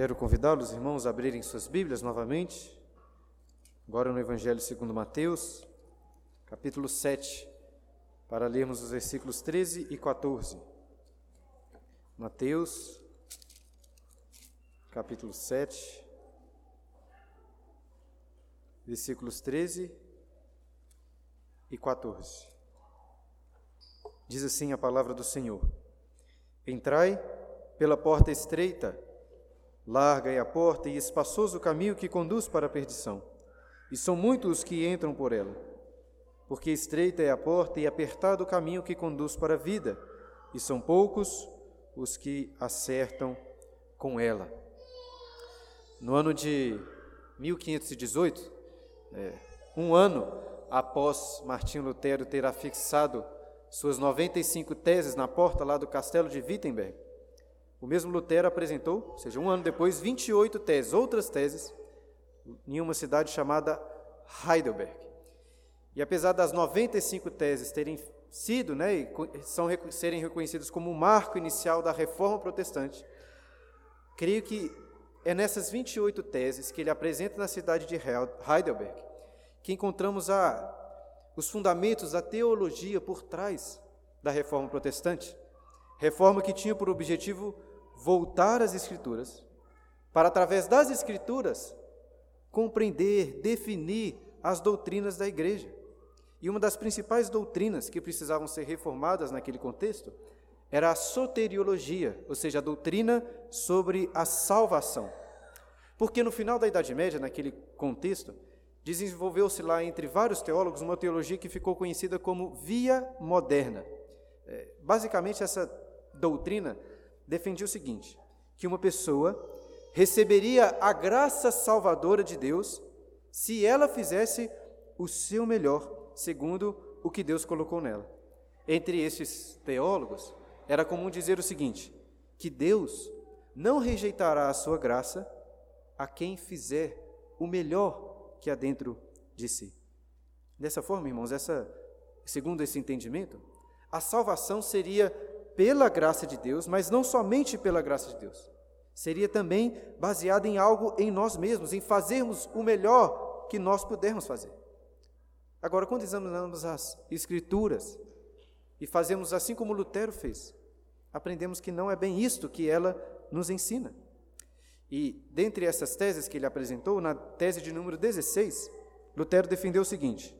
Quero convidá-los, irmãos, a abrirem suas Bíblias novamente, agora no Evangelho segundo Mateus, capítulo 7, para lermos os versículos 13 e 14. Mateus, capítulo 7, versículos 13 e 14. Diz assim a palavra do Senhor: Entrai pela porta estreita, larga é a porta e espaçoso o caminho que conduz para a perdição, e são muitos os que entram por ela. Porque estreita é a porta e apertado o caminho que conduz para a vida, e são poucos os que acertam com ela. No ano de 1518, é, um ano após Martim Lutero ter afixado suas 95 teses na porta lá do castelo de Wittenberg, o mesmo Lutero apresentou, ou seja, um ano depois, 28 teses, outras teses, em uma cidade chamada Heidelberg. E apesar das 95 teses terem sido, né, e são, serem reconhecidas como o marco inicial da reforma protestante, creio que é nessas 28 teses que ele apresenta na cidade de Heidelberg que encontramos a, os fundamentos da teologia por trás da reforma protestante. Reforma que tinha por objetivo voltar às Escrituras, para, através das Escrituras, compreender, definir as doutrinas da igreja. E uma das principais doutrinas que precisavam ser reformadas naquele contexto era a soteriologia, ou seja, a doutrina sobre a salvação. Porque no final da Idade Média, naquele contexto, desenvolveu-se lá entre vários teólogos uma teologia que ficou conhecida como via moderna. É, basicamente, essa doutrina defendia o seguinte: que uma pessoa receberia a graça salvadora de Deus se ela fizesse o seu melhor, segundo o que Deus colocou nela. Entre esses teólogos, era comum dizer o seguinte: que Deus não rejeitará a sua graça a quem fizer o melhor que há dentro de si. Dessa forma, irmãos, essa, segundo esse entendimento, a salvação seria pela graça de Deus, mas não somente pela graça de Deus. Seria também baseada em algo em nós mesmos, em fazermos o melhor que nós pudermos fazer. Agora, quando examinamos as Escrituras e fazemos assim como Lutero fez, aprendemos que não é bem isto que ela nos ensina. E dentre essas teses que ele apresentou, na tese de número 16, Lutero defendeu o seguinte: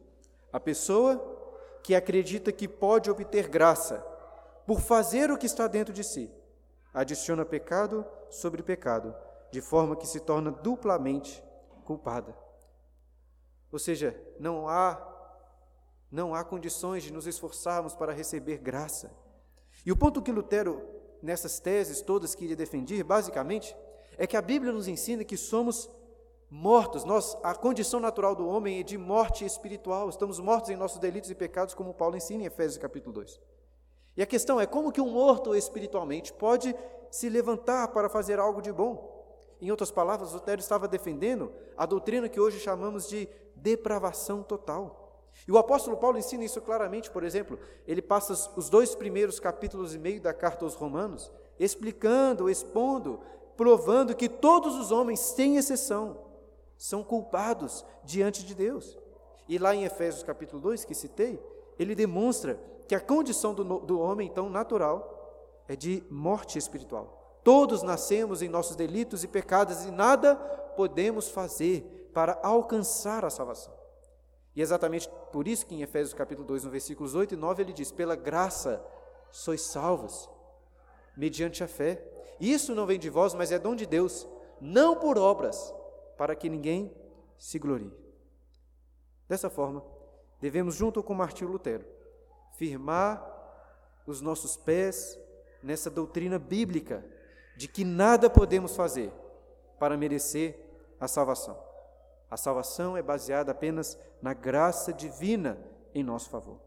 a pessoa que acredita que pode obter graça por fazer o que está dentro de si, adiciona pecado sobre pecado, de forma que se torna duplamente culpada. Ou seja, não há não há condições de nos esforçarmos para receber graça. E o ponto que Lutero nessas teses todas que ele defendia, basicamente, é que a Bíblia nos ensina que somos mortos. Nós, a condição natural do homem é de morte espiritual. Estamos mortos em nossos delitos e pecados, como Paulo ensina em Efésios capítulo 2. E a questão é como que um morto espiritualmente pode se levantar para fazer algo de bom? Em outras palavras, Lutero estava defendendo a doutrina que hoje chamamos de depravação total. E o apóstolo Paulo ensina isso claramente, por exemplo, ele passa os dois primeiros capítulos e meio da carta aos Romanos, explicando, expondo provando que todos os homens, sem exceção, são culpados diante de Deus. E lá em Efésios capítulo 2, que citei, ele demonstra que a condição do, do homem, então, natural, é de morte espiritual. Todos nascemos em nossos delitos e pecados e nada podemos fazer para alcançar a salvação. E é exatamente por isso que em Efésios capítulo 2, no versículos 8 e 9, ele diz: Pela graça sois salvos, mediante a fé. Isso não vem de vós, mas é dom de Deus, não por obras, para que ninguém se glorie. Dessa forma, devemos, junto com Martinho Lutero, firmar os nossos pés nessa doutrina bíblica de que nada podemos fazer para merecer a salvação. A salvação é baseada apenas na graça divina em nosso favor.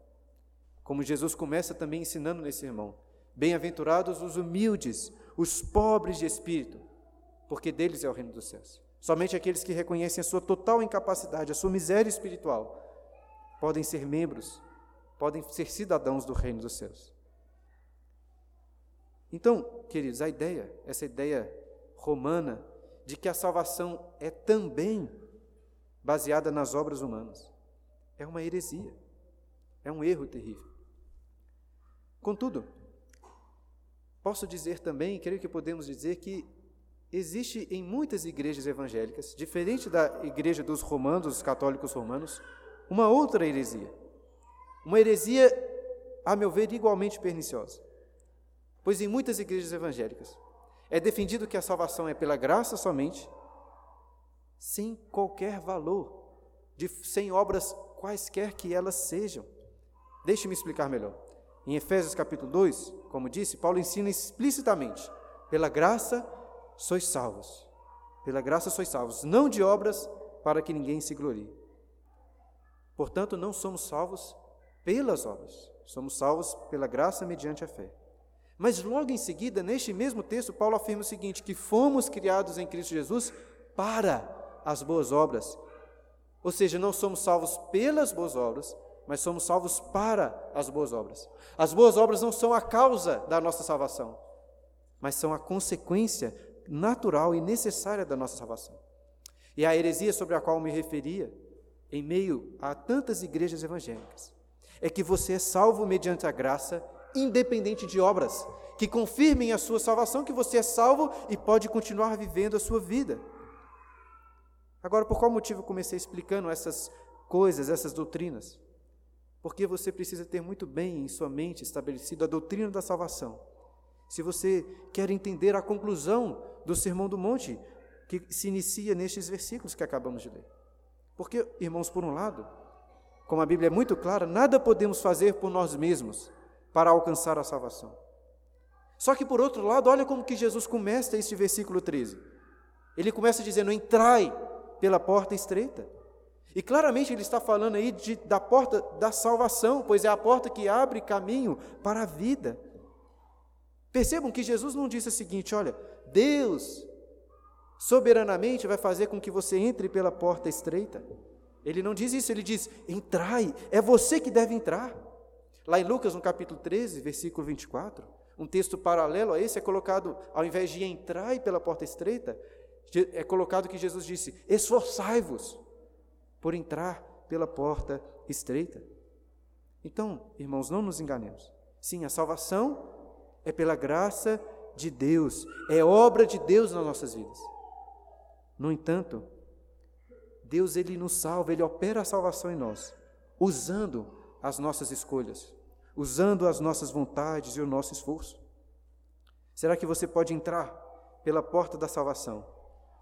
Como Jesus começa também ensinando nesse sermão: Bem-aventurados os humildes, os pobres de espírito, porque deles é o reino dos céus. Somente aqueles que reconhecem a sua total incapacidade, a sua miséria espiritual, podem ser membros, podem ser cidadãos do reino dos céus. Então, queridos, a ideia, essa ideia romana de que a salvação é também baseada nas obras humanas. É uma heresia. É um erro terrível. Contudo, posso dizer também, creio que podemos dizer que existe em muitas igrejas evangélicas, diferente da igreja dos romanos, dos católicos romanos, uma outra heresia. Uma heresia, a meu ver, igualmente perniciosa. Pois em muitas igrejas evangélicas é defendido que a salvação é pela graça somente, sem qualquer valor, de, sem obras quaisquer que elas sejam. Deixe-me explicar melhor. Em Efésios capítulo 2, como disse, Paulo ensina explicitamente: pela graça sois salvos. Pela graça sois salvos, não de obras para que ninguém se glorie. Portanto, não somos salvos pelas obras, somos salvos pela graça mediante a fé. Mas logo em seguida, neste mesmo texto, Paulo afirma o seguinte: que fomos criados em Cristo Jesus para as boas obras. Ou seja, não somos salvos pelas boas obras, mas somos salvos para as boas obras. As boas obras não são a causa da nossa salvação, mas são a consequência natural e necessária da nossa salvação. E a heresia sobre a qual me referia, em meio a tantas igrejas evangélicas, é que você é salvo mediante a graça, independente de obras, que confirmem a sua salvação, que você é salvo e pode continuar vivendo a sua vida. Agora, por qual motivo eu comecei explicando essas coisas, essas doutrinas? Porque você precisa ter muito bem em sua mente estabelecido a doutrina da salvação. Se você quer entender a conclusão do Sermão do Monte, que se inicia nestes versículos que acabamos de ler. Porque, irmãos, por um lado, como a Bíblia é muito clara, nada podemos fazer por nós mesmos para alcançar a salvação. Só que, por outro lado, olha como que Jesus começa este versículo 13. Ele começa dizendo: Entrai pela porta estreita. E claramente ele está falando aí de, da porta da salvação, pois é a porta que abre caminho para a vida. Percebam que Jesus não disse o seguinte: olha, Deus soberanamente vai fazer com que você entre pela porta estreita. Ele não diz isso, ele diz: entrai, é você que deve entrar. Lá em Lucas, no capítulo 13, versículo 24, um texto paralelo a esse é colocado, ao invés de entrai pela porta estreita, é colocado que Jesus disse: esforçai-vos por entrar pela porta estreita. Então, irmãos, não nos enganemos. Sim, a salvação é pela graça de Deus, é obra de Deus nas nossas vidas. No entanto, Deus ele nos salva, ele opera a salvação em nós, usando as nossas escolhas, usando as nossas vontades e o nosso esforço. Será que você pode entrar pela porta da salvação?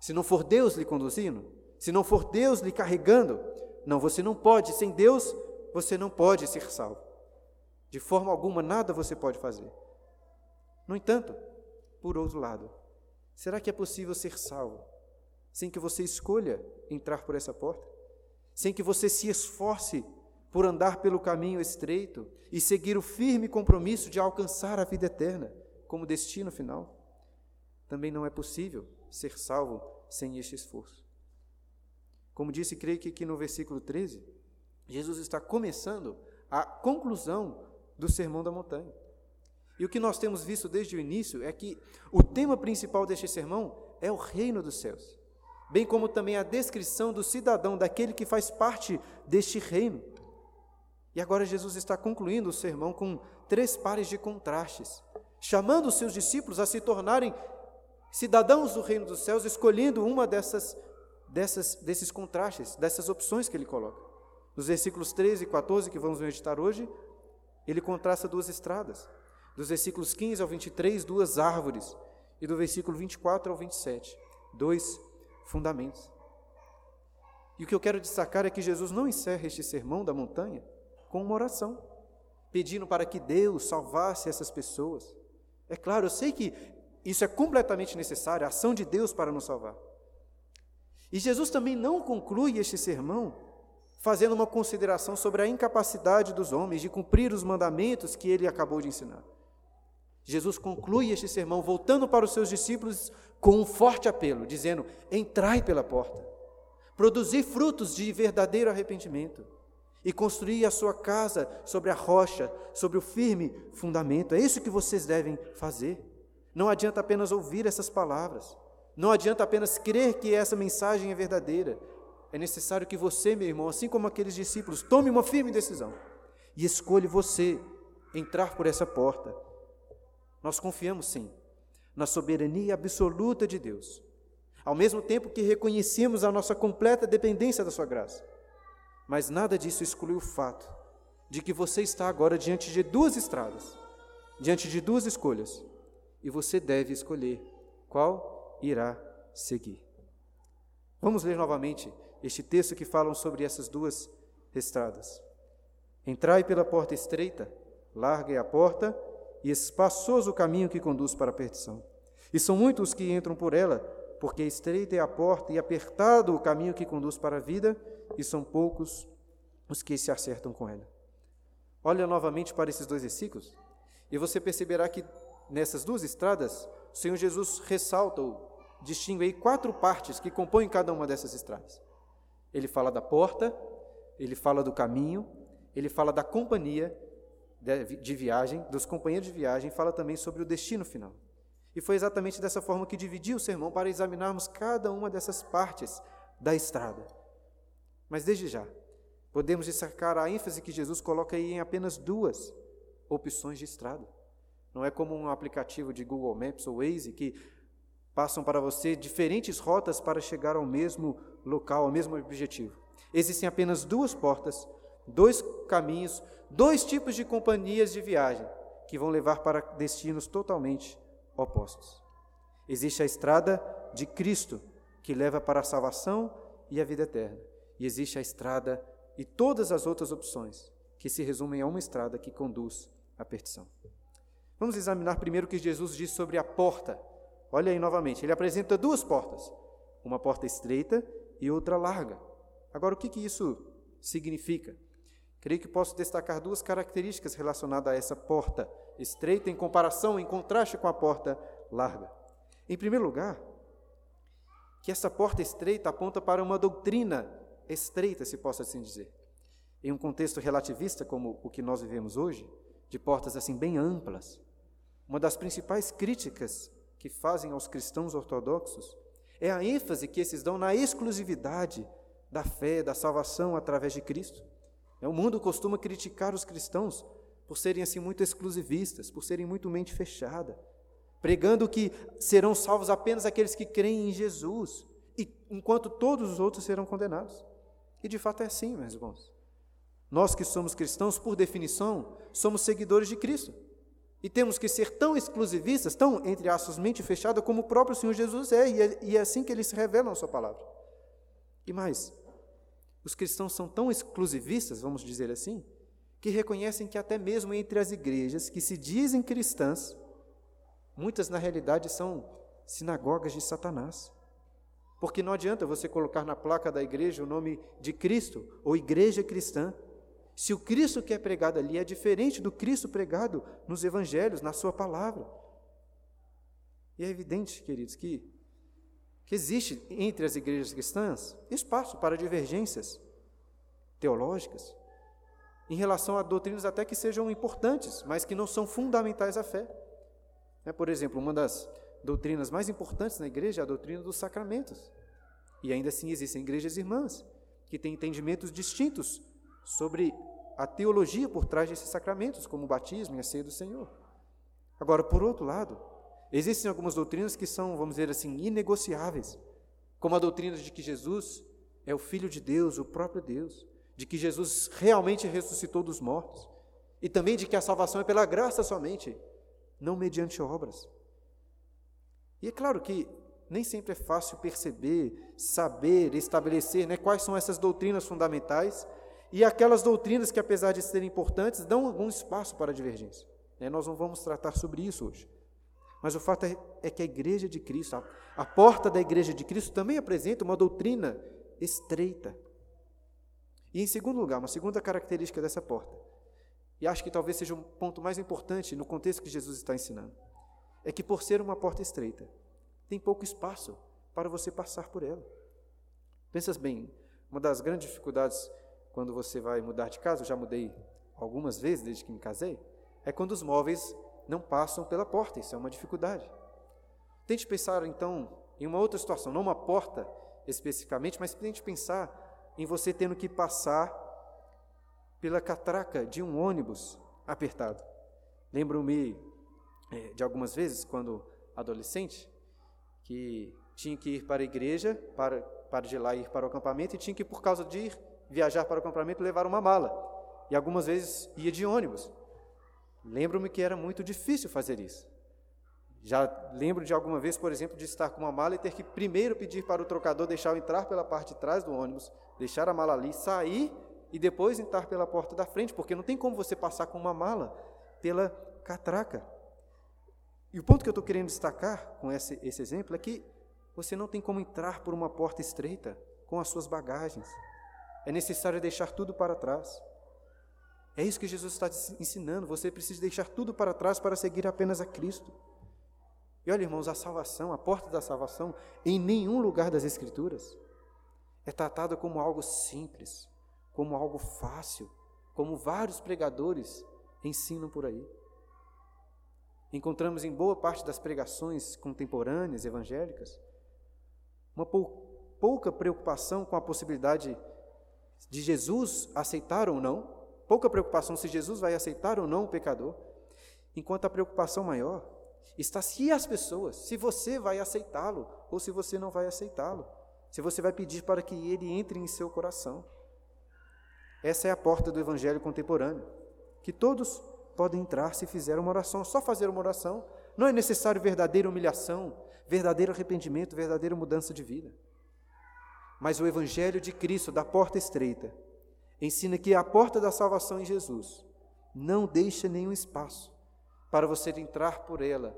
Se não for Deus lhe conduzindo, se não for Deus lhe carregando, não, você não pode, sem Deus, você não pode ser salvo. De forma alguma, nada você pode fazer. No entanto, por outro lado, será que é possível ser salvo sem que você escolha entrar por essa porta? Sem que você se esforce por andar pelo caminho estreito e seguir o firme compromisso de alcançar a vida eterna como destino final? Também não é possível ser salvo sem este esforço. Como disse, creio que aqui no versículo 13, Jesus está começando a conclusão do Sermão da Montanha. E o que nós temos visto desde o início é que o tema principal deste sermão é o reino dos céus, bem como também a descrição do cidadão, daquele que faz parte deste reino. E agora Jesus está concluindo o sermão com três pares de contrastes, chamando os seus discípulos a se tornarem cidadãos do reino dos céus, escolhendo uma dessas dessas, desses contrastes, dessas opções que ele coloca. Nos versículos 13 e 14, que vamos meditar hoje, ele contrasta duas estradas. Dos versículos 15 ao 23, duas árvores. E do versículo 24 ao 27, dois fundamentos. E o que eu quero destacar é que Jesus não encerra este sermão da montanha com uma oração, pedindo para que Deus salvasse essas pessoas. É claro, eu sei que isso é completamente necessário, a ação de Deus para nos salvar. E Jesus também não conclui este sermão fazendo uma consideração sobre a incapacidade dos homens de cumprir os mandamentos que ele acabou de ensinar. Jesus conclui este sermão voltando para os seus discípulos com um forte apelo, dizendo: Entrai pela porta, produzi frutos de verdadeiro arrependimento e construir a sua casa sobre a rocha, sobre o firme fundamento. É isso que vocês devem fazer. Não adianta apenas ouvir essas palavras. Não adianta apenas crer que essa mensagem é verdadeira. É necessário que você, meu irmão, assim como aqueles discípulos, tome uma firme decisão e escolha você entrar por essa porta. Nós confiamos, sim, na soberania absoluta de Deus, ao mesmo tempo que reconhecemos a nossa completa dependência da Sua graça. Mas nada disso exclui o fato de que você está agora diante de duas estradas, diante de duas escolhas, e você deve escolher qual irá seguir. Vamos ler novamente este texto que falam sobre essas duas estradas. Entrai pela porta estreita, larga é a porta e espaçoso o caminho que conduz para a perdição. E são muitos os que entram por ela, porque estreita é a porta e apertado o caminho que conduz para a vida, e são poucos os que se acertam com ela. Olha novamente para esses dois versículos, e você perceberá que nessas duas estradas, o Senhor Jesus ressalta ou distingue aí quatro partes que compõem cada uma dessas estradas. Ele fala da porta, ele fala do caminho, ele fala da companhia de viagem, dos companheiros de viagem, fala também sobre o destino final. E foi exatamente dessa forma que dividi o sermão para examinarmos cada uma dessas partes da estrada. Mas desde já, podemos destacar a ênfase que Jesus coloca aí em apenas duas opções de estrada. Não é como um aplicativo de Google Maps ou Waze que passam para você diferentes rotas para chegar ao mesmo local, ao mesmo objetivo. Existem apenas duas portas, dois caminhos, dois tipos de companhias de viagem que vão levar para destinos totalmente opostos. Existe a estrada de Cristo, que leva para a salvação e a vida eterna. E existe a estrada e todas as outras opções, que se resumem a uma estrada que conduz à perdição. Vamos examinar primeiro o que Jesus diz sobre a porta. Olha aí novamente, ele apresenta duas portas, uma porta estreita e outra larga. Agora, o que, que isso significa? Creio que posso destacar duas características relacionadas a essa porta estreita em comparação, em contraste com a porta larga. Em primeiro lugar, que essa porta estreita aponta para uma doutrina estreita, se possa assim dizer. Em um contexto relativista como o que nós vivemos hoje, de portas assim bem amplas, uma das principais críticas que fazem aos cristãos ortodoxos é a ênfase que esses dão na exclusividade da fé, da salvação através de Cristo. É, o mundo costuma criticar os cristãos por serem assim muito exclusivistas, por serem muito mente fechada, pregando que serão salvos apenas aqueles que creem em Jesus, enquanto todos os outros serão condenados. E de fato é assim, meus irmãos. Nós que somos cristãos, por definição, somos seguidores de Cristo. E temos que ser tão exclusivistas, tão, entre aspas, mente fechada, como o próprio Senhor Jesus é, e é, e é assim que ele se revela na sua palavra. E mais, os cristãos são tão exclusivistas, vamos dizer assim, que reconhecem que até mesmo entre as igrejas que se dizem cristãs, muitas na realidade são sinagogas de Satanás. Porque não adianta você colocar na placa da igreja o nome de Cristo ou igreja cristã, se o Cristo que é pregado ali é diferente do Cristo pregado nos evangelhos, na sua palavra. E é evidente, queridos, que que existe entre as igrejas cristãs espaço para divergências teológicas em relação a doutrinas até que sejam importantes, mas que não são fundamentais à fé. É, por exemplo, uma das doutrinas mais importantes na igreja é a doutrina dos sacramentos. E ainda assim existem igrejas irmãs que têm entendimentos distintos sobre a teologia por trás desses sacramentos, como o batismo e a ceia do Senhor. Agora, por outro lado, Existem algumas doutrinas que são, vamos dizer assim, inegociáveis, como a doutrina de que Jesus é o Filho de Deus, o próprio Deus, de que Jesus realmente ressuscitou dos mortos, e também de que a salvação é pela graça somente, não mediante obras. E é claro que nem sempre é fácil perceber, saber, estabelecer né, quais são essas doutrinas fundamentais e aquelas doutrinas que, apesar de serem importantes, dão algum espaço para divergência. Né, nós não vamos tratar sobre isso hoje. Mas o fato é, é que a igreja de Cristo, a, porta da igreja de Cristo também apresenta uma doutrina estreita. E em segundo lugar, uma segunda característica dessa porta, e acho que talvez seja um ponto mais importante no contexto que Jesus está ensinando, é que por ser uma porta estreita, tem pouco espaço para você passar por ela. Pensas bem, uma das grandes dificuldades quando você vai mudar de casa, eu já mudei algumas vezes desde que me casei, é quando os móveis não passam pela porta, isso é uma dificuldade. Tente pensar então em uma outra situação, não uma porta especificamente, mas gente pensar em você tendo que passar pela catraca de um ônibus apertado. Lembro-me é, de algumas vezes, quando adolescente, que tinha que ir para a igreja, para, para de lá ir para o acampamento, e tinha que, por causa de ir viajar para o acampamento, levar uma mala. E algumas vezes ia de ônibus. Lembro-me que era muito difícil fazer isso. Já lembro de alguma vez, por exemplo, de estar com uma mala e ter que primeiro pedir para o trocador deixar eu entrar pela parte de trás do ônibus, deixar a mala ali, sair e depois entrar pela porta da frente, porque não tem como você passar com uma mala pela catraca. E o ponto que eu estou querendo destacar com esse, esse exemplo é que você não tem como entrar por uma porta estreita com as suas bagagens. É necessário deixar tudo para trás. É isso que Jesus está ensinando. Você precisa deixar tudo para trás para seguir apenas a Cristo. E olha, irmãos, a salvação, a porta da salvação, em nenhum lugar das Escrituras é tratada como algo simples, como algo fácil, como vários pregadores ensinam por aí. Encontramos em boa parte das pregações contemporâneas evangélicas uma pouca preocupação com a possibilidade de Jesus aceitar ou não, pouca preocupação se Jesus vai aceitar ou não o pecador, enquanto a preocupação maior está se as pessoas, se você vai aceitá-lo ou se você não vai aceitá-lo, se você vai pedir para que ele entre em seu coração. Essa é a porta do evangelho contemporâneo, que todos podem entrar se fizer uma oração, só fazer uma oração, não é necessário verdadeira humilhação, verdadeiro arrependimento, verdadeira mudança de vida. Mas o evangelho de Cristo, da porta estreita, ensina que a porta da salvação em Jesus não deixa nenhum espaço para você entrar por ela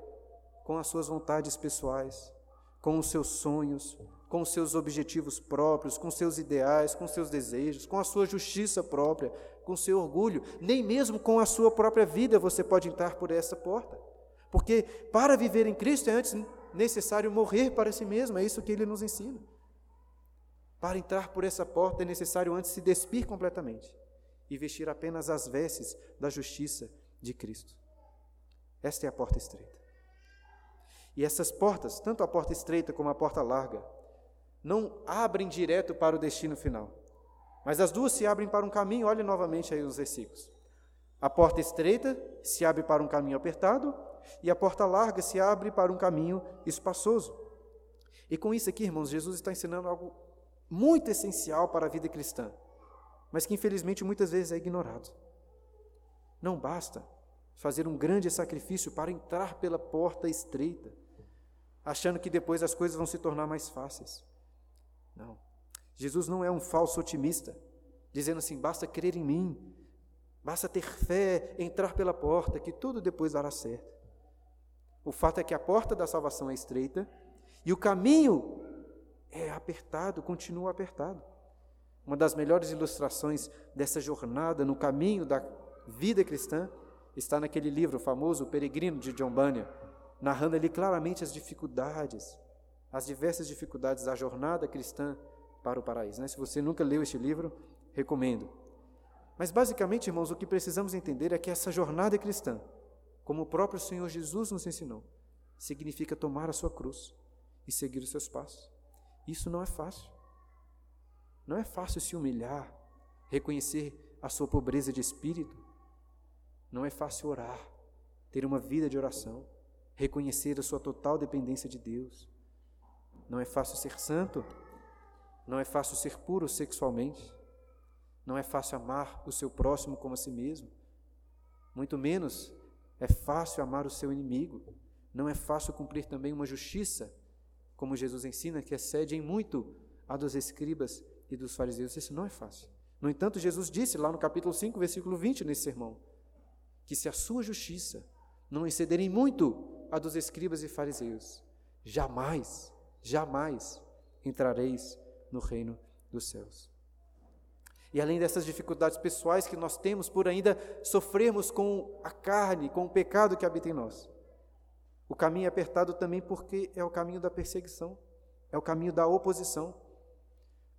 com as suas vontades pessoais, com os seus sonhos, com os seus objetivos próprios, com seus ideais, com seus desejos, com a sua justiça própria, com seu orgulho, nem mesmo com a sua própria vida você pode entrar por essa porta. Porque para viver em Cristo é antes necessário morrer para si mesmo, é isso que ele nos ensina. Para entrar por essa porta é necessário antes se despir completamente e vestir apenas as vestes da justiça de Cristo. Esta é a porta estreita. E essas portas, tanto a porta estreita como a porta larga, não abrem direto para o destino final. Mas as duas se abrem para um caminho, olhe novamente aí os versículos. A porta estreita se abre para um caminho apertado, e a porta larga se abre para um caminho espaçoso. E com isso aqui, irmãos, Jesus está ensinando algo muito essencial para a vida cristã, mas que infelizmente muitas vezes é ignorado. Não basta fazer um grande sacrifício para entrar pela porta estreita, achando que depois as coisas vão se tornar mais fáceis. Não. Jesus não é um falso otimista, dizendo assim: basta crer em mim, basta ter fé, entrar pela porta, que tudo depois dará certo. O fato é que a porta da salvação é estreita e o caminho é apertado, continua apertado. Uma das melhores ilustrações dessa jornada no caminho da vida cristã está naquele livro famoso, O Peregrino, de John Bunyan, narrando ali claramente as dificuldades, as diversas dificuldades da jornada cristã para o paraíso. Né? Se você nunca leu este livro, recomendo. Mas basicamente, irmãos, o que precisamos entender é que essa jornada cristã, como o próprio Senhor Jesus nos ensinou, significa tomar a sua cruz e seguir os seus passos. Isso não é fácil. Não é fácil se humilhar, reconhecer a sua pobreza de espírito. Não é fácil orar, ter uma vida de oração, reconhecer a sua total dependência de Deus. Não é fácil ser santo, não é fácil ser puro sexualmente, não é fácil amar o seu próximo como a si mesmo, muito menos é fácil amar o seu inimigo, não é fácil cumprir também uma justiça como Jesus ensina, que excede em muito a dos escribas e dos fariseus. Isso não é fácil. No entanto, Jesus disse lá no capítulo 5, versículo 20, nesse sermão, que se a sua justiça não exceder em muito a dos escribas e fariseus, jamais, jamais entrareis no reino dos céus. E além dessas dificuldades pessoais que nós temos por ainda sofrermos com a carne, com o pecado que habita em nós, o caminho é apertado também porque é o caminho da perseguição, é o caminho da oposição.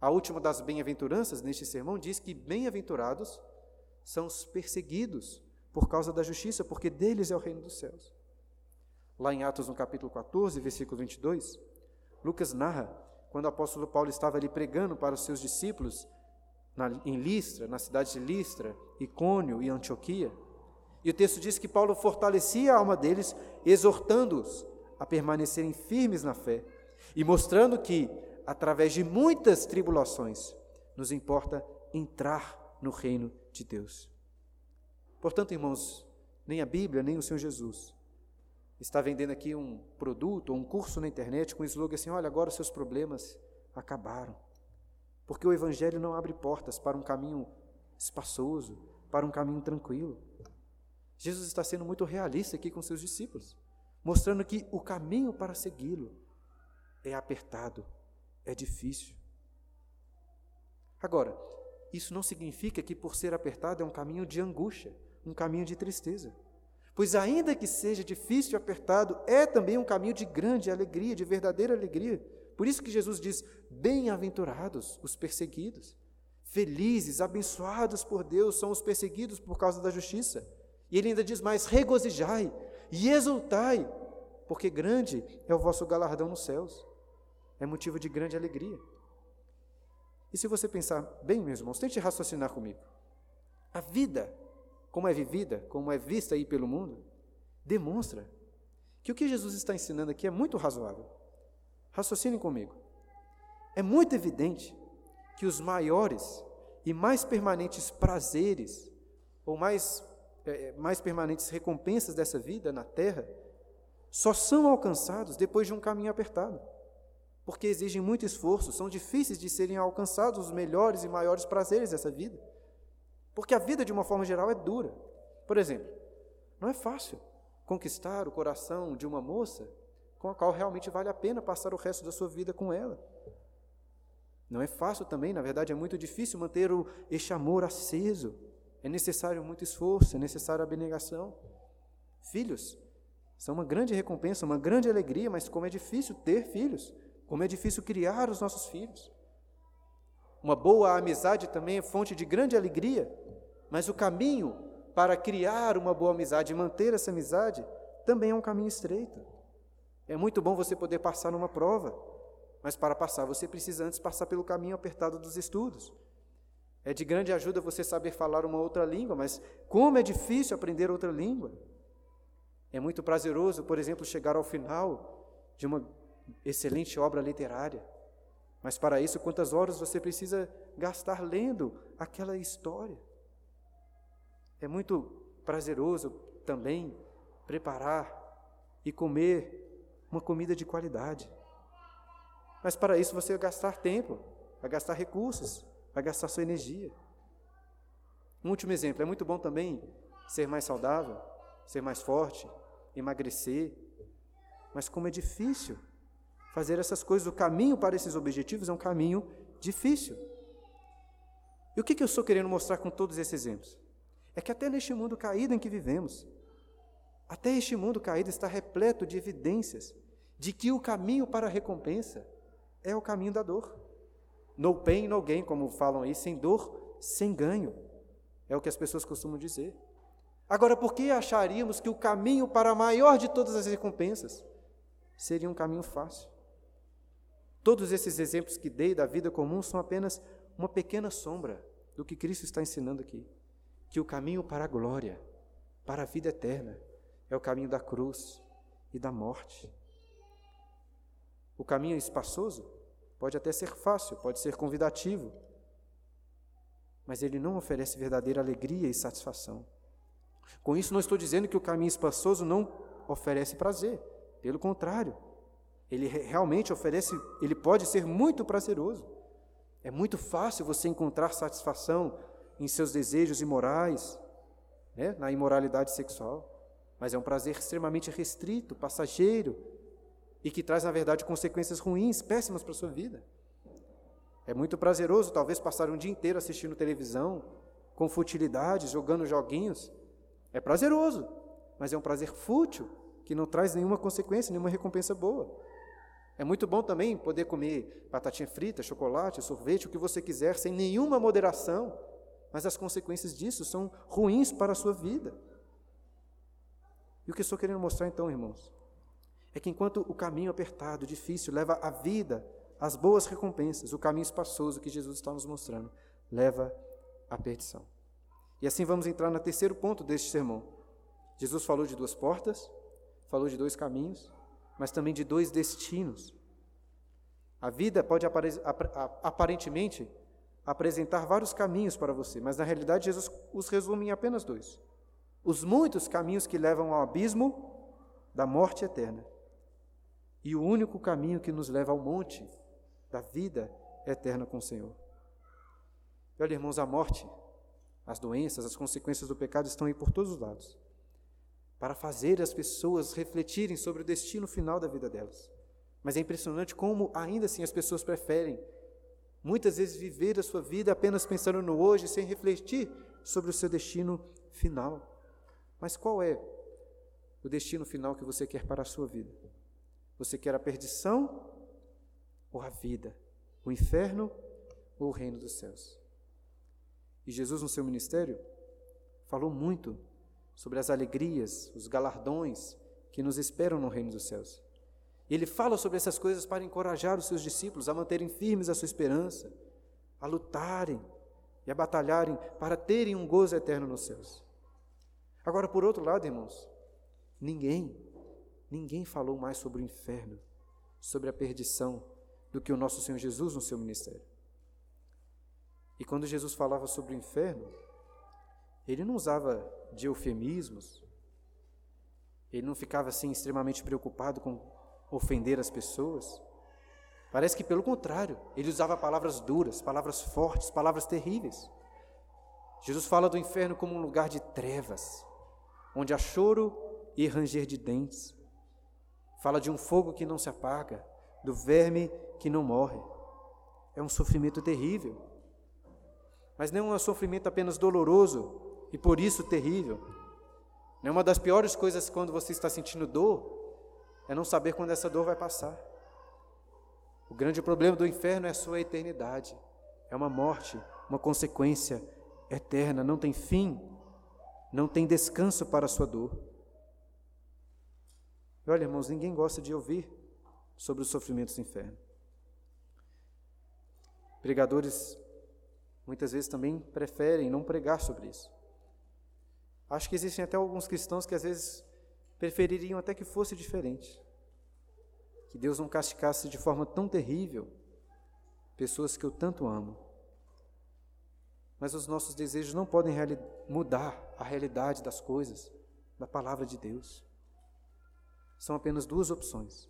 A última das bem-aventuranças neste sermão diz que bem-aventurados são os perseguidos por causa da justiça, porque deles é o reino dos céus. Lá em Atos, no capítulo 14, versículo 22, Lucas narra quando o apóstolo Paulo estava ali pregando para os seus discípulos na, em Listra, na cidade de Listra, Icônio e Antioquia. E o texto diz que Paulo fortalecia a alma deles, exortando-os a permanecerem firmes na fé e mostrando que, através de muitas tribulações, nos importa entrar no reino de Deus. Portanto, irmãos, nem a Bíblia, nem o Senhor Jesus está vendendo aqui um produto ou um curso na internet com o slogan assim: olha, agora seus problemas acabaram. Porque o Evangelho não abre portas para um caminho espaçoso, para um caminho tranquilo. Jesus está sendo muito realista aqui com seus discípulos, mostrando que o caminho para segui-lo é apertado, é difícil. Agora, isso não significa que por ser apertado é um caminho de angústia, um caminho de tristeza. Pois, ainda que seja difícil e apertado, é também um caminho de grande alegria, de verdadeira alegria. Por isso que Jesus diz: Bem-aventurados os perseguidos, felizes, abençoados por Deus são os perseguidos por causa da justiça. E ele ainda diz mais: Regozijai e exultai, porque grande é o vosso galardão nos céus. É motivo de grande alegria. E se você pensar bem, meus irmãos, tente raciocinar comigo. A vida como é vivida, como é vista aí pelo mundo, demonstra que o que Jesus está ensinando aqui é muito razoável. Raciocinem comigo. É muito evidente que os maiores e mais permanentes prazeres, ou mais, mais permanentes recompensas dessa vida na terra, só são alcançados depois de um caminho apertado. Porque exigem muito esforço, são difíceis de serem alcançados os melhores e maiores prazeres dessa vida. Porque a vida, de uma forma geral, é dura. Por exemplo, não é fácil conquistar o coração de uma moça com a qual realmente vale a pena passar o resto da sua vida com ela. Não é fácil também, na verdade, é muito difícil manter o, este amor aceso. É necessário muito esforço, é necessária abnegação. Filhos são uma grande recompensa, uma grande alegria, mas como é difícil ter filhos, como é difícil criar os nossos filhos. Uma boa amizade também é fonte de grande alegria, mas o caminho para criar uma boa amizade e manter essa amizade também é um caminho estreito. É muito bom você poder passar numa prova, mas para passar você precisa antes passar pelo caminho apertado dos estudos. É de grande ajuda você saber falar uma outra língua, mas como é difícil aprender outra língua. É muito prazeroso, por exemplo, chegar ao final de uma excelente obra literária. Mas para isso, quantas horas você precisa gastar lendo aquela história? É muito prazeroso também preparar e comer uma comida de qualidade. Mas para isso você vai gastar tempo, vai gastar recursos, vai gastar sua energia. Um último exemplo: é muito bom também ser mais saudável, ser mais forte, emagrecer. Mas como é difícil fazer essas coisas, o caminho para esses objetivos é um caminho difícil. E o que, que eu estou querendo mostrar com todos esses exemplos? É que até neste mundo caído em que vivemos, até este mundo caído está repleto de evidências de que o caminho para a recompensa é o caminho da dor. No pain, no gain, como falam aí, sem dor, sem ganho. É o que as pessoas costumam dizer. Agora, por que acharíamos que o caminho para a maior de todas as recompensas seria um caminho fácil? Todos esses exemplos que dei da vida comum são apenas uma pequena sombra do que Cristo está ensinando aqui. Que o caminho para a glória, para a vida eterna, é o caminho da cruz e da morte. O caminho espaçoso pode até ser fácil, pode ser convidativo, mas ele não oferece verdadeira alegria e satisfação. Com isso, não estou dizendo que o caminho espaçoso não oferece prazer, pelo contrário, ele realmente oferece, ele pode ser muito prazeroso. É muito fácil você encontrar satisfação em seus desejos imorais, né, na imoralidade sexual, mas é um prazer extremamente restrito, passageiro e que traz, na verdade, consequências ruins, péssimas para a sua vida. É muito prazeroso, talvez, passar um dia inteiro assistindo televisão, com futilidades, jogando joguinhos. É prazeroso, mas é um prazer fútil, que não traz nenhuma consequência, nenhuma recompensa boa. É muito bom também poder comer batatinha frita, chocolate, sorvete, o que você quiser, sem nenhuma moderação, mas as consequências disso são ruins para a sua vida. E o que eu estou querendo mostrar então, irmãos, é que enquanto o caminho apertado, difícil, leva à vida, às boas recompensas, o caminho espaçoso que Jesus está nos mostrando, leva à perdição. E assim vamos entrar no terceiro ponto deste sermão. Jesus falou de duas portas, falou de dois caminhos, mas também de dois destinos. A vida pode aparentemente apresentar vários caminhos para você, mas na realidade Jesus os resume em apenas dois: os muitos caminhos que levam ao abismo da morte eterna e o único caminho que nos leva ao monte da vida eterna com o Senhor. Olha, irmãos, a morte, as doenças, as consequências do pecado estão aí por todos os lados para fazer as pessoas refletirem sobre o destino final da vida delas. Mas é impressionante como, ainda assim, as pessoas preferem muitas vezes viver a sua vida apenas pensando no hoje, sem refletir sobre o seu destino final. Mas qual é o destino final que você quer para a sua vida? Você quer a perdição ou a vida? O inferno ou o reino dos céus? E Jesus, no seu ministério, falou muito sobre as alegrias, os galardões que nos esperam no reino dos céus. Ele fala sobre essas coisas para encorajar os seus discípulos a manterem firmes a sua esperança, a lutarem e a batalharem para terem um gozo eterno nos céus. Agora, por outro lado, irmãos, ninguém, ninguém falou mais sobre o inferno, sobre a perdição, do que o nosso Senhor Jesus no seu ministério. E quando Jesus falava sobre o inferno, ele não usava de eufemismos, ele não ficava assim extremamente preocupado com ofender as pessoas. Parece que pelo contrário, ele usava palavras duras, palavras fortes, palavras terríveis. Jesus fala do inferno como um lugar de trevas, onde há choro e ranger de dentes. Fala de um fogo que não se apaga, do verme que não morre. É um sofrimento terrível. Mas não é um sofrimento apenas doloroso, e por isso terrível. Né, uma das piores coisas quando você está sentindo dor é não saber quando essa dor vai passar. O grande problema do inferno é a sua eternidade. É uma morte, uma consequência eterna, não tem fim, não tem descanso para a sua dor. E olha, irmãos, ninguém gosta de ouvir sobre os sofrimentos do inferno. Pregadores muitas vezes também preferem não pregar sobre isso. Acho que existem até alguns cristãos que às vezes prefeririam até que fosse diferente. Que Deus não castigasse de forma tão terrível pessoas que eu tanto amo. Mas os nossos desejos não podem mudar a realidade das coisas, da palavra de Deus. São apenas duas opções: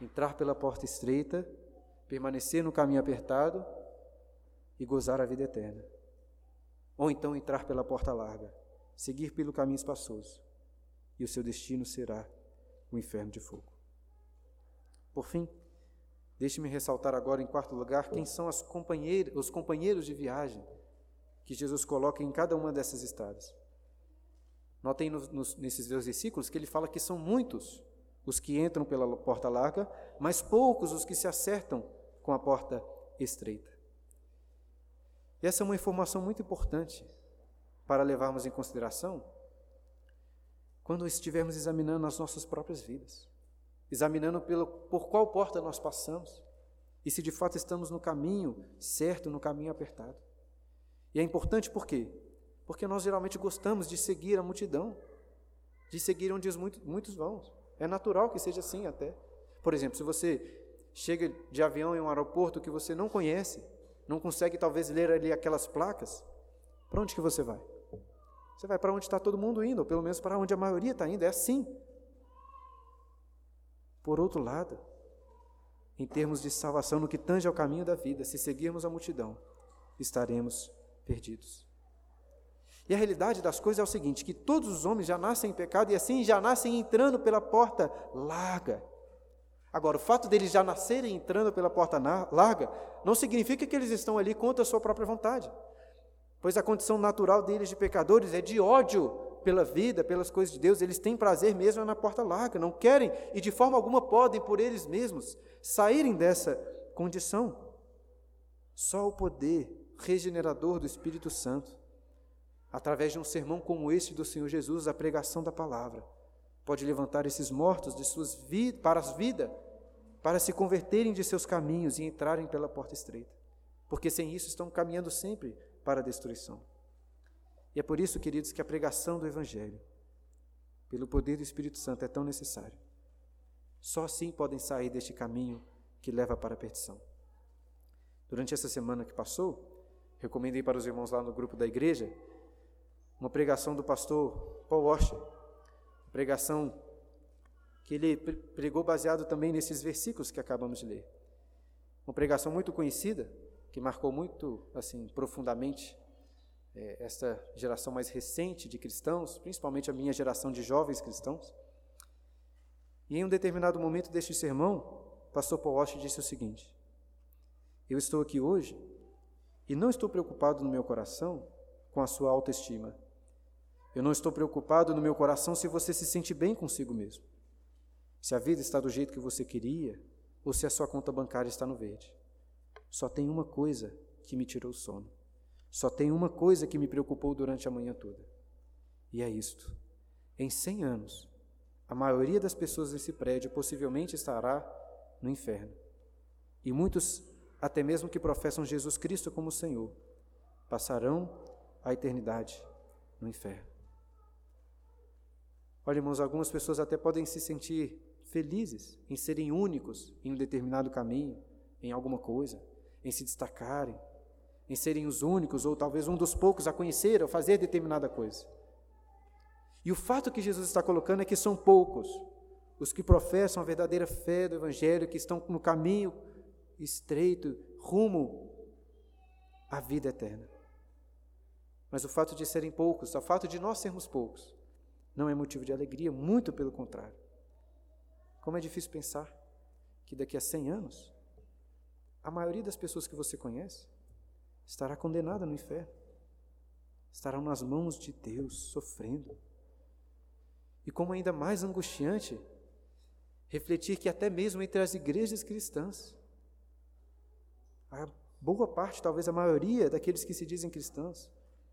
entrar pela porta estreita, permanecer no caminho apertado e gozar a vida eterna. Ou então entrar pela porta larga seguir pelo caminho espaçoso, e o seu destino será o inferno de fogo. Por fim, deixe-me ressaltar agora, em quarto lugar, quem são os companheiros de viagem que Jesus coloca em cada uma dessas estradas. Notem no, no, nesses dois versículos que ele fala que são muitos os que entram pela porta larga, mas poucos os que se acertam com a porta estreita. E essa é uma informação muito importante para levarmos em consideração quando estivermos examinando as nossas próprias vidas, examinando pelo, por qual porta nós passamos e se de fato estamos no caminho certo, no caminho apertado. E é importante por quê? Porque nós geralmente gostamos de seguir a multidão, de seguir onde muitos, muitos vão. É natural que seja assim até. Por exemplo, se você chega de avião em um aeroporto que você não conhece, não consegue talvez ler ali aquelas placas, para onde que você vai? Você vai para onde está todo mundo indo, ou pelo menos para onde a maioria está indo, é assim. Por outro lado, em termos de salvação, no que tange ao caminho da vida, se seguirmos a multidão, estaremos perdidos. E a realidade das coisas é o seguinte: que todos os homens já nascem em pecado e assim já nascem entrando pela porta larga. Agora, o fato deles já nascerem entrando pela porta larga não significa que eles estão ali contra a sua própria vontade pois a condição natural deles de pecadores é de ódio pela vida, pelas coisas de Deus, eles têm prazer mesmo na porta larga, não querem e de forma alguma podem por eles mesmos saírem dessa condição. Só o poder regenerador do Espírito Santo, através de um sermão como esse do Senhor Jesus, a pregação da palavra, pode levantar esses mortos de suas vidas para as vidas, para se converterem de seus caminhos e entrarem pela porta estreita. Porque sem isso estão caminhando sempre para a destruição. E é por isso, queridos, que a pregação do Evangelho, pelo poder do Espírito Santo, é tão necessária. Só assim podem sair deste caminho que leva para a perdição. Durante essa semana que passou, recomendei para os irmãos lá no grupo da igreja uma pregação do pastor Paul Washer, pregação que ele pregou baseado também nesses versículos que acabamos de ler. Uma pregação muito conhecida, que marcou muito assim profundamente é, esta geração mais recente de cristãos, principalmente a minha geração de jovens cristãos. E em um determinado momento deste sermão, pastor Paul Walsh disse o seguinte: Eu estou aqui hoje e não estou preocupado no meu coração com a sua autoestima. Eu não estou preocupado no meu coração se você se sente bem consigo mesmo. Se a vida está do jeito que você queria ou se a sua conta bancária está no verde. Só tem uma coisa que me tirou o sono. Só tem uma coisa que me preocupou durante a manhã toda. E é isto. Em 100 anos, a maioria das pessoas nesse prédio possivelmente estará no inferno. E muitos, até mesmo que professam Jesus Cristo como Senhor, passarão a eternidade no inferno. Olha, irmãos, algumas pessoas até podem se sentir felizes em serem únicos em um determinado caminho, em alguma coisa, em se destacarem, em serem os únicos ou talvez um dos poucos a conhecer ou fazer determinada coisa. E o fato que Jesus está colocando é que são poucos os que professam a verdadeira fé do Evangelho, que estão no caminho estreito, rumo à vida eterna. Mas o fato de serem poucos, o fato de nós sermos poucos, não é motivo de alegria, muito pelo contrário. Como é difícil pensar que daqui a 100 anos, a maioria das pessoas que você conhece estará condenada no inferno, estarão nas mãos de Deus, sofrendo. E como ainda mais angustiante, refletir que até mesmo entre as igrejas cristãs, a boa parte, talvez a maioria daqueles que se dizem cristãos,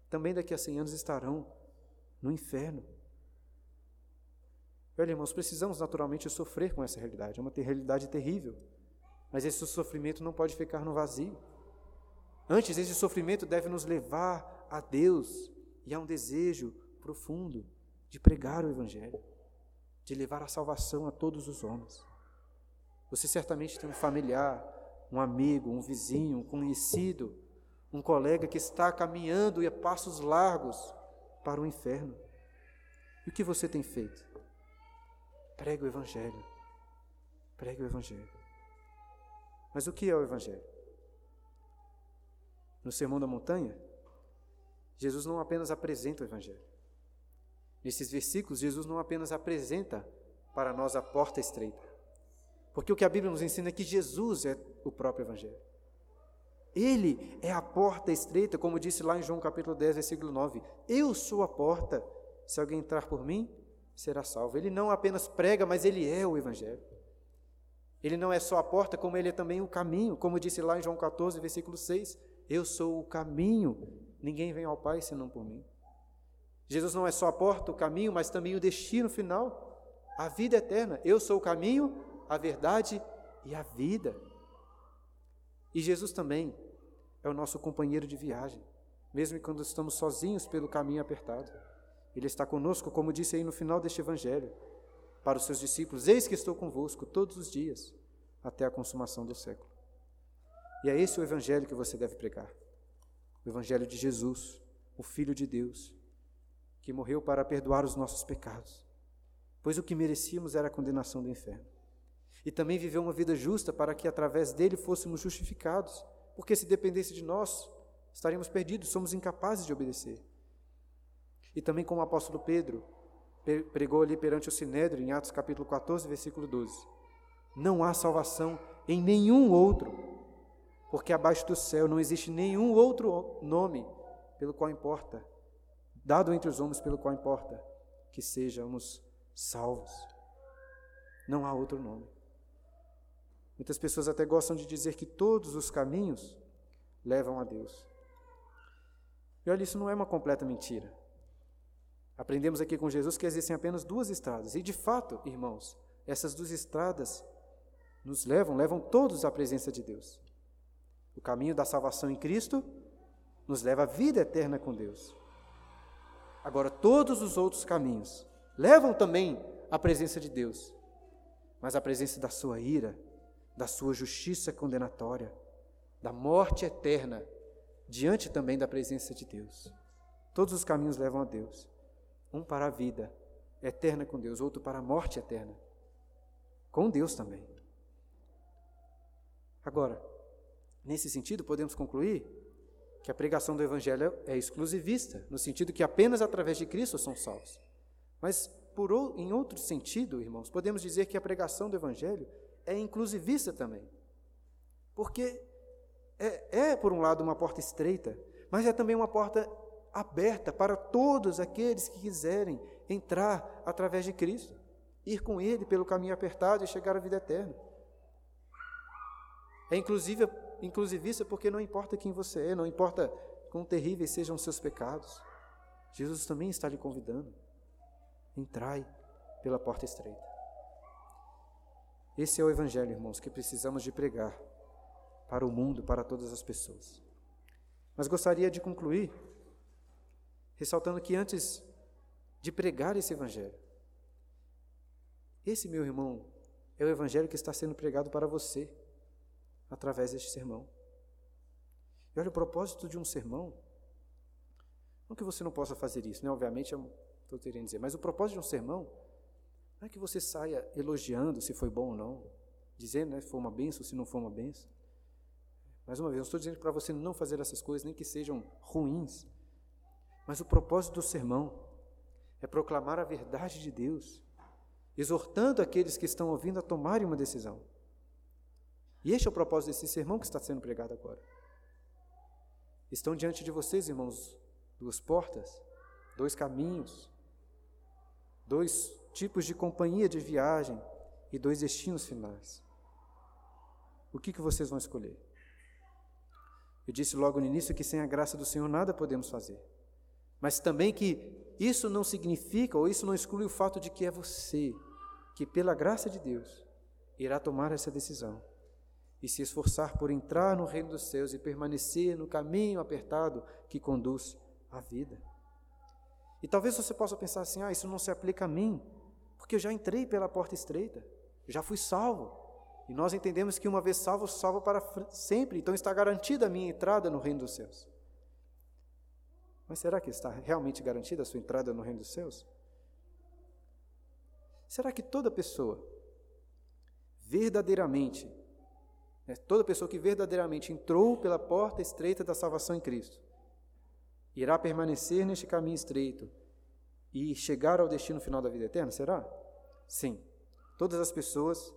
também daqui a 100 anos estarão no inferno. Olha, irmãos, precisamos naturalmente sofrer com essa realidade, é uma realidade terrível, mas esse sofrimento não pode ficar no vazio. Antes, esse sofrimento deve nos levar a Deus e a um desejo profundo de pregar o Evangelho, de levar a salvação a todos os homens. Você certamente tem um familiar, um amigo, um vizinho, um conhecido, um colega que está caminhando e a passos largos para o inferno. E o que você tem feito? Pregue o Evangelho. Pregue o Evangelho. Mas o que é o Evangelho? No Sermão da Montanha, Jesus não apenas apresenta o Evangelho. Nesses versículos, Jesus não apenas apresenta para nós a porta estreita. Porque o que a Bíblia nos ensina é que Jesus é o próprio Evangelho. Ele é a porta estreita, como disse lá em João capítulo 10, versículo 9. Eu sou a porta. Se alguém entrar por mim, será salvo. Ele não apenas prega, mas ele é o Evangelho. Ele não é só a porta, como ele é também o caminho, como disse lá em João 14, versículo 6. Eu sou o caminho, ninguém vem ao Pai senão por mim. Jesus não é só a porta, o caminho, mas também o destino final, a vida eterna. Eu sou o caminho, a verdade e a vida. E Jesus também é o nosso companheiro de viagem, mesmo quando estamos sozinhos pelo caminho apertado. Ele está conosco, como disse aí no final deste evangelho, para os seus discípulos: Eis que estou convosco todos os dias, até a consumação do século. E é esse o evangelho que você deve pregar. O evangelho de Jesus, o Filho de Deus, que morreu para perdoar os nossos pecados, pois o que merecíamos era a condenação do inferno. E também viveu uma vida justa para que através dele fôssemos justificados, porque se dependesse de nós, estaríamos perdidos, somos incapazes de obedecer. E também como o apóstolo Pedro pregou ali perante o Sinédrio, em Atos capítulo 14, versículo 12. Não há salvação em nenhum outro, porque abaixo do céu não existe nenhum outro nome pelo qual importa, dado entre os homens pelo qual importa que sejamos salvos. Não há outro nome. Muitas pessoas até gostam de dizer que todos os caminhos levam a Deus. E olha, isso não é uma completa mentira. Aprendemos aqui com Jesus que existem apenas duas estradas. E de fato, irmãos, essas duas estradas nos levam, levam todos à presença de Deus. O caminho da salvação em Cristo nos leva à vida eterna com Deus. Agora, todos os outros caminhos levam também à presença de Deus, mas à presença da sua ira, da sua justiça condenatória, da morte eterna, diante também da presença de Deus. Todos os caminhos levam a Deus. Um para a vida eterna com Deus, outro para a morte eterna. Com Deus também. Agora, nesse sentido, podemos concluir que a pregação do Evangelho é exclusivista, no sentido que apenas através de Cristo são salvos. Mas, por, em outro sentido, irmãos, podemos dizer que a pregação do Evangelho é inclusivista também. Porque é, é, por um lado, uma porta estreita, mas é também uma porta aberta para todos aqueles que quiserem entrar através de Cristo, ir com Ele pelo caminho apertado e chegar à vida eterna. É inclusive, inclusivista porque não importa quem você é, não importa quão terríveis sejam os seus pecados, Jesus também está lhe convidando. Entrai pela porta estreita. Esse é o Evangelho, irmãos, que precisamos de pregar para o mundo, para todas as pessoas. Mas gostaria de concluir ressaltando que antes de pregar esse evangelho, esse, meu irmão, é o evangelho que está sendo pregado para você através deste sermão. E olha, o propósito de um sermão, não que você não possa fazer isso, né? obviamente eu estou querendo dizer, mas o propósito de um sermão não é que você saia elogiando se foi bom ou não, dizendo né, se foi uma benção, se não foi uma benção. Mais uma vez, eu estou dizendo para você não fazer essas coisas, nem que sejam ruins, mas o propósito do sermão é proclamar a verdade de Deus, exortando aqueles que estão ouvindo a tomarem uma decisão. E este é o propósito desse sermão que está sendo pregado agora. Estão diante de vocês, irmãos, duas portas, dois caminhos, dois tipos de companhia de viagem e dois destinos finais. O que, que vocês vão escolher? Eu disse logo no início que sem a graça do Senhor nada podemos fazer. Mas também que isso não significa ou isso não exclui o fato de que é você que, pela graça de Deus, irá tomar essa decisão e se esforçar por entrar no reino dos céus e permanecer no caminho apertado que conduz à vida. E talvez você possa pensar assim: ah, isso não se aplica a mim, porque eu já entrei pela porta estreita, já fui salvo. E nós entendemos que uma vez salvo, salvo para sempre, então está garantida a minha entrada no reino dos céus. Mas será que está realmente garantida a sua entrada no reino dos céus? Será que toda pessoa verdadeiramente, né, toda pessoa que verdadeiramente entrou pela porta estreita da salvação em Cristo, irá permanecer neste caminho estreito e chegar ao destino final da vida eterna? Será? Sim. Todas as pessoas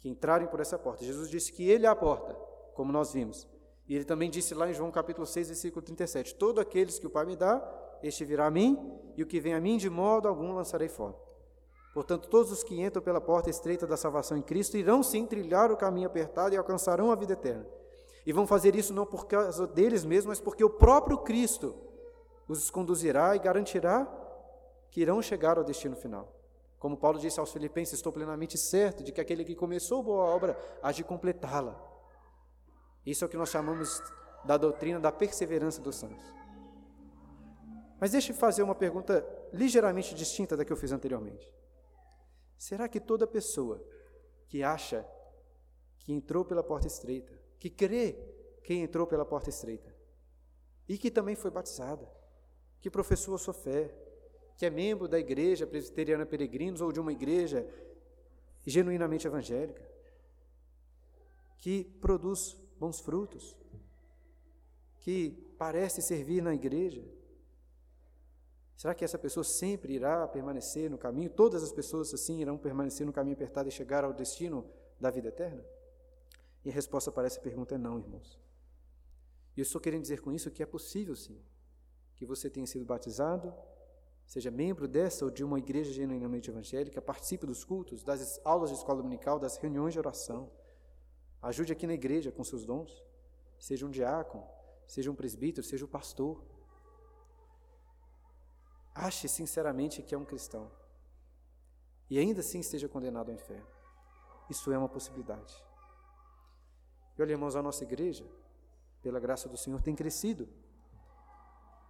que entrarem por essa porta. Jesus disse que Ele é a porta, como nós vimos. E ele também disse lá em João capítulo 6, versículo 37: Todo aqueles que o Pai me dá, este virá a mim, e o que vem a mim, de modo algum lançarei fora. Portanto, todos os que entram pela porta estreita da salvação em Cristo irão sim trilhar o caminho apertado e alcançarão a vida eterna. E vão fazer isso não por causa deles mesmos, mas porque o próprio Cristo os conduzirá e garantirá que irão chegar ao destino final. Como Paulo disse aos Filipenses, estou plenamente certo de que aquele que começou boa obra há de completá-la. Isso é o que nós chamamos da doutrina da perseverança dos santos. Mas deixe eu fazer uma pergunta ligeiramente distinta da que eu fiz anteriormente. Será que toda pessoa que acha que entrou pela porta estreita, que crê que entrou pela porta estreita, e que também foi batizada, que professou a sua fé, que é membro da igreja presbiteriana Peregrinos ou de uma igreja genuinamente evangélica, que produz bons frutos, que parece servir na igreja? Será que essa pessoa sempre irá permanecer no caminho? Todas as pessoas assim irão permanecer no caminho apertado e chegar ao destino da vida eterna? E a resposta para essa pergunta é não, irmãos. E eu estou querendo dizer com isso que é possível sim, que você tenha sido batizado, seja membro dessa ou de uma igreja genuinamente evangélica, participe dos cultos, das aulas de escola dominical, das reuniões de oração, Ajude aqui na igreja com seus dons. Seja um diácono, seja um presbítero, seja um pastor. ache sinceramente que é um cristão e ainda assim esteja condenado ao inferno. Isso é uma possibilidade. E olha, irmãos, a nossa igreja, pela graça do Senhor, tem crescido.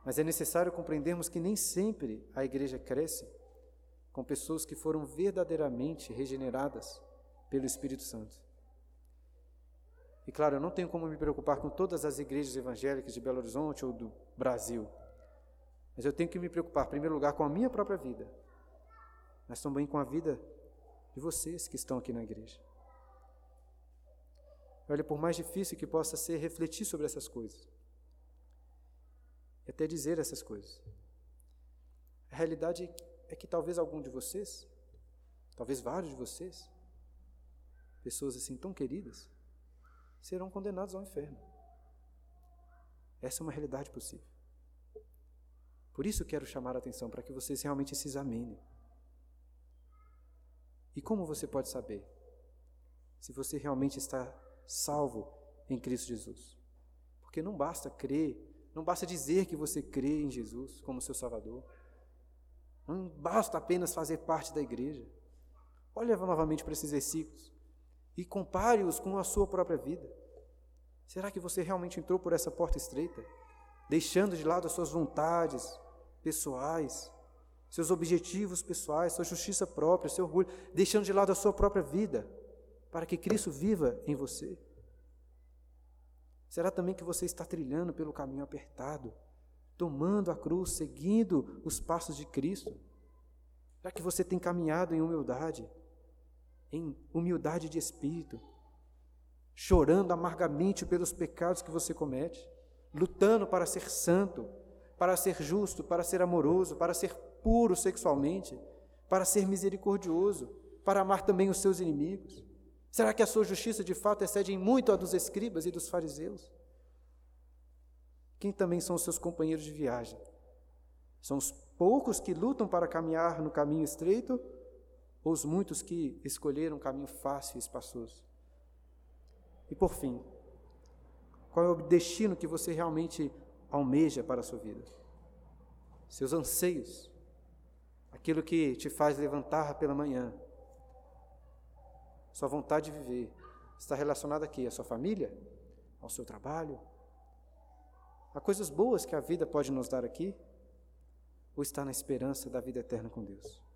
Mas é necessário compreendermos que nem sempre a igreja cresce com pessoas que foram verdadeiramente regeneradas pelo Espírito Santo. E claro, eu não tenho como me preocupar com todas as igrejas evangélicas de Belo Horizonte ou do Brasil. Mas eu tenho que me preocupar, em primeiro lugar, com a minha própria vida, mas também com a vida de vocês que estão aqui na igreja. Olha, por mais difícil que possa ser refletir sobre essas coisas, e até dizer essas coisas, a realidade é que talvez algum de vocês, talvez vários de vocês, pessoas assim tão queridas, serão condenados ao inferno. Essa é uma realidade possível. Por isso quero chamar a atenção para que vocês realmente se examinem. E como você pode saber se você realmente está salvo em Cristo Jesus? Porque não basta crer, não basta dizer que você crê em Jesus como seu Salvador. Não basta apenas fazer parte da igreja. Olha novamente para esses versículos e compare-os com a sua própria vida. Será que você realmente entrou por essa porta estreita, deixando de lado as suas vontades pessoais, seus objetivos pessoais, sua justiça própria, seu orgulho, deixando de lado a sua própria vida, para que Cristo viva em você? Será também que você está trilhando pelo caminho apertado, tomando a cruz, seguindo os passos de Cristo? Será que você tem caminhado em humildade? Em humildade de espírito, chorando amargamente pelos pecados que você comete, lutando para ser santo, para ser justo, para ser amoroso, para ser puro sexualmente, para ser misericordioso, para amar também os seus inimigos? Será que a sua justiça de fato excede em muito a dos escribas e dos fariseus? Quem também são os seus companheiros de viagem? São os poucos que lutam para caminhar no caminho estreito ou os muitos que escolheram um caminho fácil e espaçoso? E por fim, qual é o destino que você realmente almeja para a sua vida? Seus anseios, aquilo que te faz levantar pela manhã, sua vontade de viver, está relacionada aqui à sua família, ao seu trabalho, a coisas boas que a vida pode nos dar aqui, ou está na esperança da vida eterna com Deus?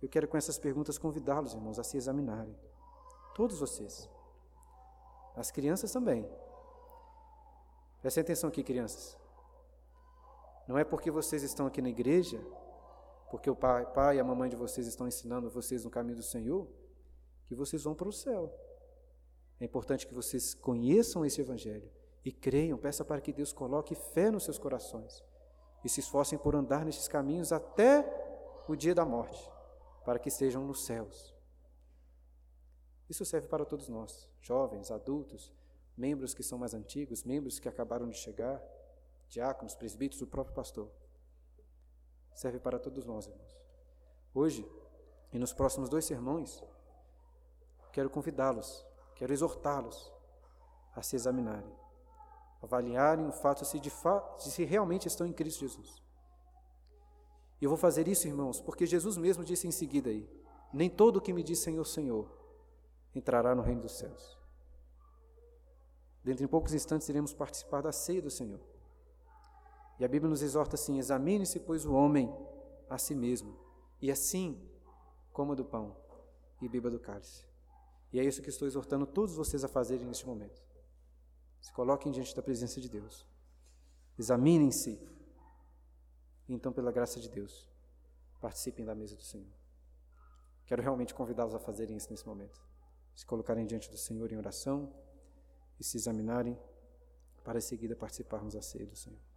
Eu quero com essas perguntas convidá-los, irmãos, a se examinarem. Todos vocês. As crianças também. Prestem atenção aqui, crianças. Não é porque vocês estão aqui na igreja, porque o pai, pai e a mamãe de vocês estão ensinando vocês no caminho do Senhor, que vocês vão para o céu. É importante que vocês conheçam esse Evangelho e creiam, peça para que Deus coloque fé nos seus corações e se esforcem por andar nesses caminhos até o dia da morte para que estejam nos céus. Isso serve para todos nós, jovens, adultos, membros que são mais antigos, membros que acabaram de chegar, diáconos, presbíteros, o próprio pastor. Serve para todos nós, irmãos. Hoje, e nos próximos dois sermões, quero convidá-los, quero exortá-los a se examinarem, avaliarem o fato se, de fa de se realmente estão em Cristo Jesus. E eu vou fazer isso, irmãos, porque Jesus mesmo disse em seguida aí: Nem todo o que me diz Senhor, Senhor entrará no reino dos céus. Dentro de poucos instantes iremos participar da ceia do Senhor. E a Bíblia nos exorta assim: examine-se, pois, o homem a si mesmo, e assim coma do pão e beba do cálice. E é isso que estou exortando todos vocês a fazerem neste momento. Se coloquem diante da presença de Deus. Examinem-se então, pela graça de Deus, participem da mesa do Senhor. Quero realmente convidá-los a fazerem isso nesse momento. Se colocarem diante do Senhor em oração e se examinarem, para em seguida participarmos da ceia do Senhor.